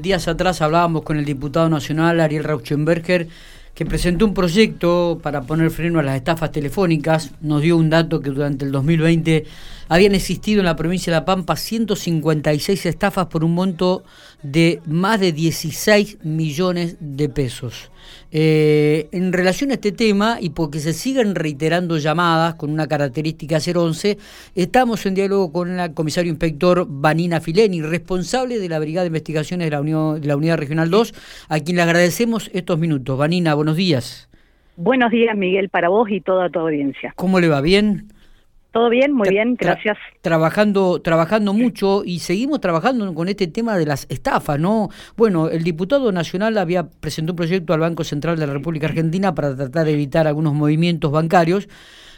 Días atrás hablábamos con el diputado nacional Ariel Rauschenberger que presentó un proyecto para poner freno a las estafas telefónicas. Nos dio un dato que durante el 2020 habían existido en la provincia de La Pampa 156 estafas por un monto de más de 16 millones de pesos. Eh, en relación a este tema y porque se siguen reiterando llamadas con una característica 011, estamos en diálogo con el comisario inspector Vanina Fileni, responsable de la Brigada de Investigaciones de la, Unión, de la Unidad Regional 2, a quien le agradecemos estos minutos. Vanina, buenos días. Buenos días, Miguel, para vos y toda tu audiencia. ¿Cómo le va? ¿Bien? Todo bien, muy bien, gracias. trabajando, trabajando mucho y seguimos trabajando con este tema de las estafas, ¿no? Bueno, el diputado nacional había presentado un proyecto al Banco Central de la República Argentina para tratar de evitar algunos movimientos bancarios,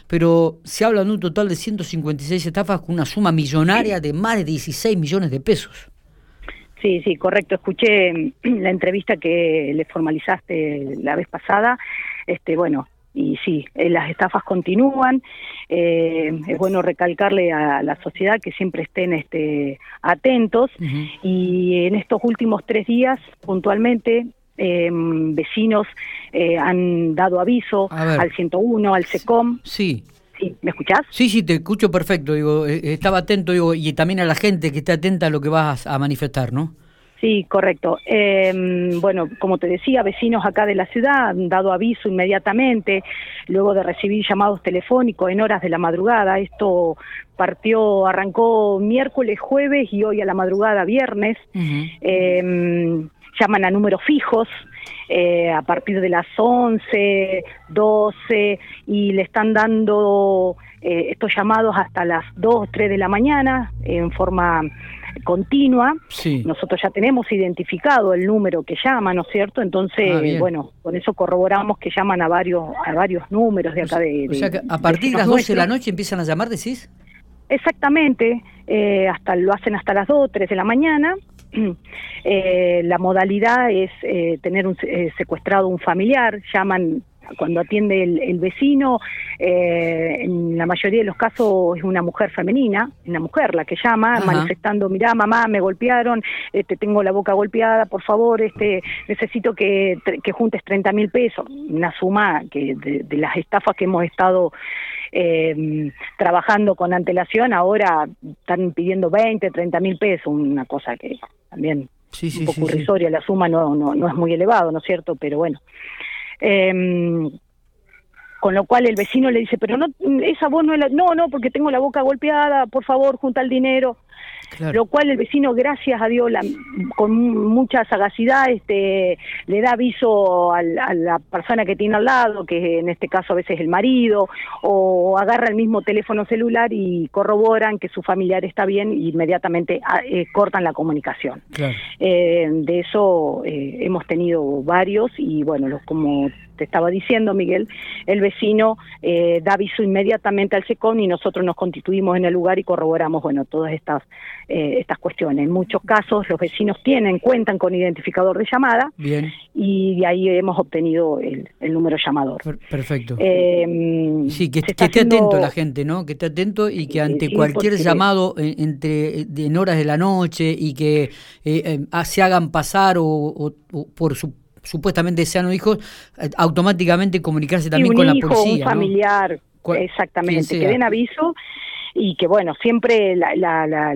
pero se habla de un total de 156 estafas con una suma millonaria de más de 16 millones de pesos. Sí, sí, correcto. Escuché la entrevista que le formalizaste la vez pasada. Este, bueno, y sí, eh, las estafas continúan. Eh, es bueno recalcarle a la sociedad que siempre estén este, atentos y en estos últimos tres días, puntualmente, em, vecinos eh, han dado aviso al 101, al SECOM. Sí. Sí, ¿Me escuchás? Sí, sí, te escucho perfecto. Digo, estaba atento digo, y también a la gente que esté atenta a lo que vas a manifestar, ¿no? Sí, correcto. Em, bueno, como te decía, vecinos acá de la ciudad han dado aviso inmediatamente, luego de recibir llamados telefónicos en horas de la madrugada. Esto partió, arrancó miércoles, jueves y hoy a la madrugada, viernes. Em, llaman a números fijos. Eh, a partir de las 11, 12 y le están dando eh, estos llamados hasta las 2, 3 de la mañana en forma continua. Nosotros ya tenemos identificado el número que llama, ¿no es cierto? Entonces, ah, bueno, con eso corroboramos que llaman a varios a varios números de acá de, O sea que a partir de las 12 de la noche empiezan a llamar, decís? Exactamente, eh, hasta lo hacen hasta las 2, 3 de la mañana. Eh, la modalidad es eh, tener un, secuestrado un familiar, llaman cuando atiende el, vecino, eh, en la mayoría de los casos es una mujer femenina, una mujer la que llama, manifestando, mirá mamá, me golpearon, este, tengo la boca golpeada, por favor, este, necesito que, que juntes 30 mil pesos, una suma que de, las estafas que hemos estado eh, trabajando con antelación, ahora están pidiendo 20, 30 mil pesos, una cosa que también sí, un poco irrisoria, la suma no, no, no es muy elevado, ¿no es cierto? Pero bueno. Eh, con lo cual el vecino le dice, pero no, esa voz no es la... No, no, porque tengo la boca golpeada, por favor, junta el dinero. Lo cual el vecino, gracias a Dios, con mucha sagacidad, este, le da aviso a la persona que tiene al lado, que en este caso a veces es el marido, o agarra el mismo teléfono celular y corroboran que su familiar está bien e inmediatamente ah, eh, cortan la comunicación. Eh, de eso eh, hemos tenido varios y bueno, los, como te estaba diciendo, Miguel, el vecino eh, da aviso inmediatamente al SECON y nosotros nos constituimos en el lugar y corroboramos, bueno, todas estas, eh, estas cuestiones. En muchos casos los vecinos tienen, cuentan con identificador de llamada Bien. y de ahí hemos obtenido el, número llamador. perfecto. Eh, sí, que, esté atento la gente, ¿no? Que esté atento y que ante cualquier llamado entre en horas de la noche y que se hagan pasar o por su supuestamente sean hijos, eh, automáticamente comunicarse también con la policía. Un familiar, exactamente, que den aviso y que bueno, siempre la, la,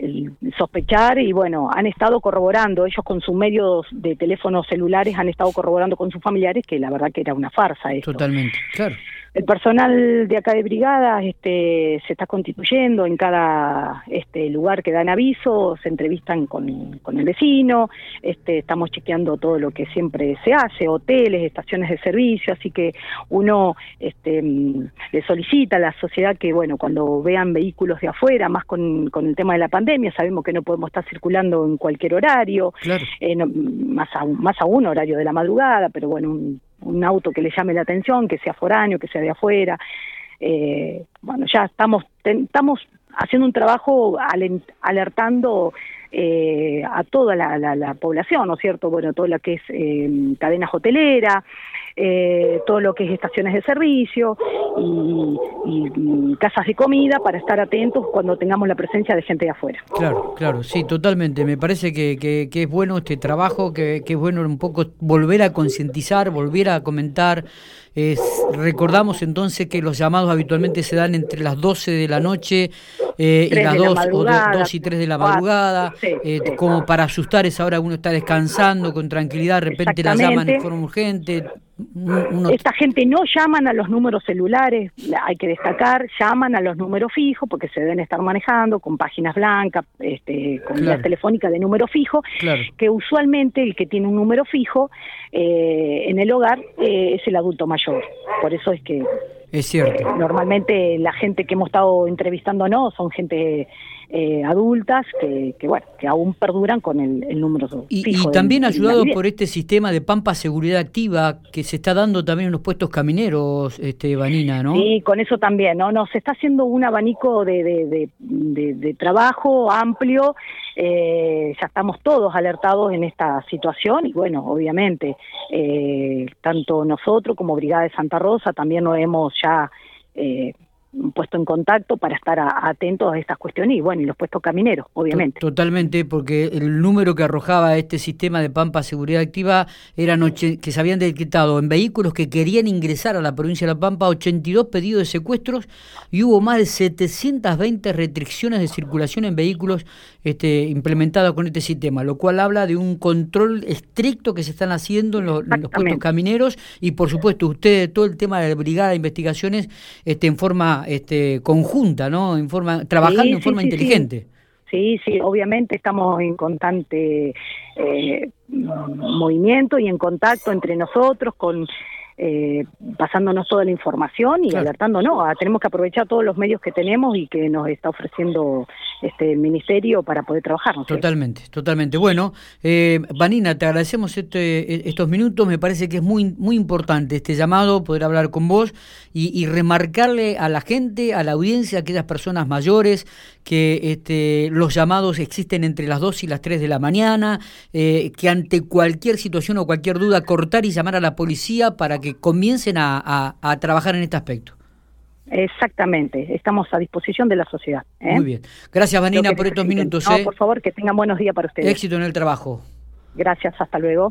el sospechar y bueno, han estado corroborando, ellos con sus medios de teléfonos celulares han estado corroborando con sus familiares que la verdad que era una farsa esto. Totalmente, claro. El personal de acá de brigada este, se está constituyendo en cada este, lugar que dan aviso, se entrevistan con, con el vecino, este, estamos chequeando todo lo que siempre se hace, hoteles, estaciones de servicio, así que uno este, le solicita a la sociedad que, bueno, cuando vean vehículos de afuera, más con, con el tema de la pandemia, sabemos que no podemos estar circulando en cualquier horario, eh, más, más aún horario de la madrugada, pero bueno, un un auto que le llame la atención, que sea foráneo, que sea de afuera. Eh, bueno, ya estamos, estamos haciendo un trabajo alertando eh, a toda la, población, ¿no es cierto? Bueno, toda la que es eh, cadenas hoteleras, eh, todo lo que es estaciones de servicio y, casas de comida para estar atentos cuando tengamos la presencia de gente de afuera. Claro, claro, sí, totalmente. Me parece que, que, es bueno este trabajo, que, que es bueno un poco volver a concientizar, volver a comentar. Es, recordamos entonces que los llamados habitualmente se dan entre las 12 de la noche eh, y las 2, o 2 y 3 de la madrugada, eh, como para asustar esa hora uno está descansando con tranquilidad, de repente la llaman de forma urgente. Esta gente no llaman a los números celulares, hay que destacar, llaman a los números fijos porque se deben estar manejando con páginas blancas, este, con la telefónica de número fijo, que usualmente el que tiene un número fijo eh, en el hogar eh, es el adulto mayor. Por eso es que es cierto. Eh, normalmente la gente que hemos estado entrevistando no son gente eh, adultas que, que, bueno que aún perduran con el, número y, fijo y también ayudado por este sistema de Pampa Seguridad Activa que se está dando también en los puestos camineros, este Vanina, ¿no? Sí, con eso también, ¿no? no se está haciendo un abanico de, de, de, trabajo amplio. Eh, ya estamos todos alertados en esta situación y bueno, obviamente, eh, tanto nosotros como Brigada de Santa Rosa también nos hemos ya eh, puesto en contacto para estar atentos a estas cuestiones y bueno, y los puestos camineros, obviamente. Totalmente, porque el número que arrojaba este sistema de Pampa Seguridad Activa era que se habían detectado en vehículos que querían ingresar a la provincia de La Pampa 82 pedidos de secuestros y hubo más de 720 restricciones de circulación en vehículos este, implementadas con este sistema, lo cual habla de un control estricto que se están haciendo en los, puestos camineros y por supuesto usted todo el tema de la brigada de investigaciones este, en forma este, conjunta, ¿no? En forma, trabajando en forma inteligente. Sí. sí, obviamente estamos en constante eh, movimiento y en contacto entre nosotros con eh, pasándonos toda la información y alertándonos. Ah, tenemos que aprovechar todos los medios que tenemos y que nos está ofreciendo este el ministerio para poder trabajar. Totalmente, totalmente. Bueno, eh, Vanina, te agradecemos este, e, estos minutos. Me parece que es muy, muy importante este llamado, poder hablar con vos y, remarcarle a la gente, a la audiencia, a aquellas personas mayores que este, los llamados existen entre las 2 y las 3 de la mañana, eh, que ante cualquier situación o cualquier duda cortar y llamar a la policía para que comiencen a, trabajar en este aspecto. Exactamente, estamos a disposición de la sociedad. ¿eh? Muy bien. Gracias, Vanina, por estos minutos. No, ¿eh? por favor, que tengan buenos días para ustedes. Éxito en el trabajo. Gracias, hasta luego.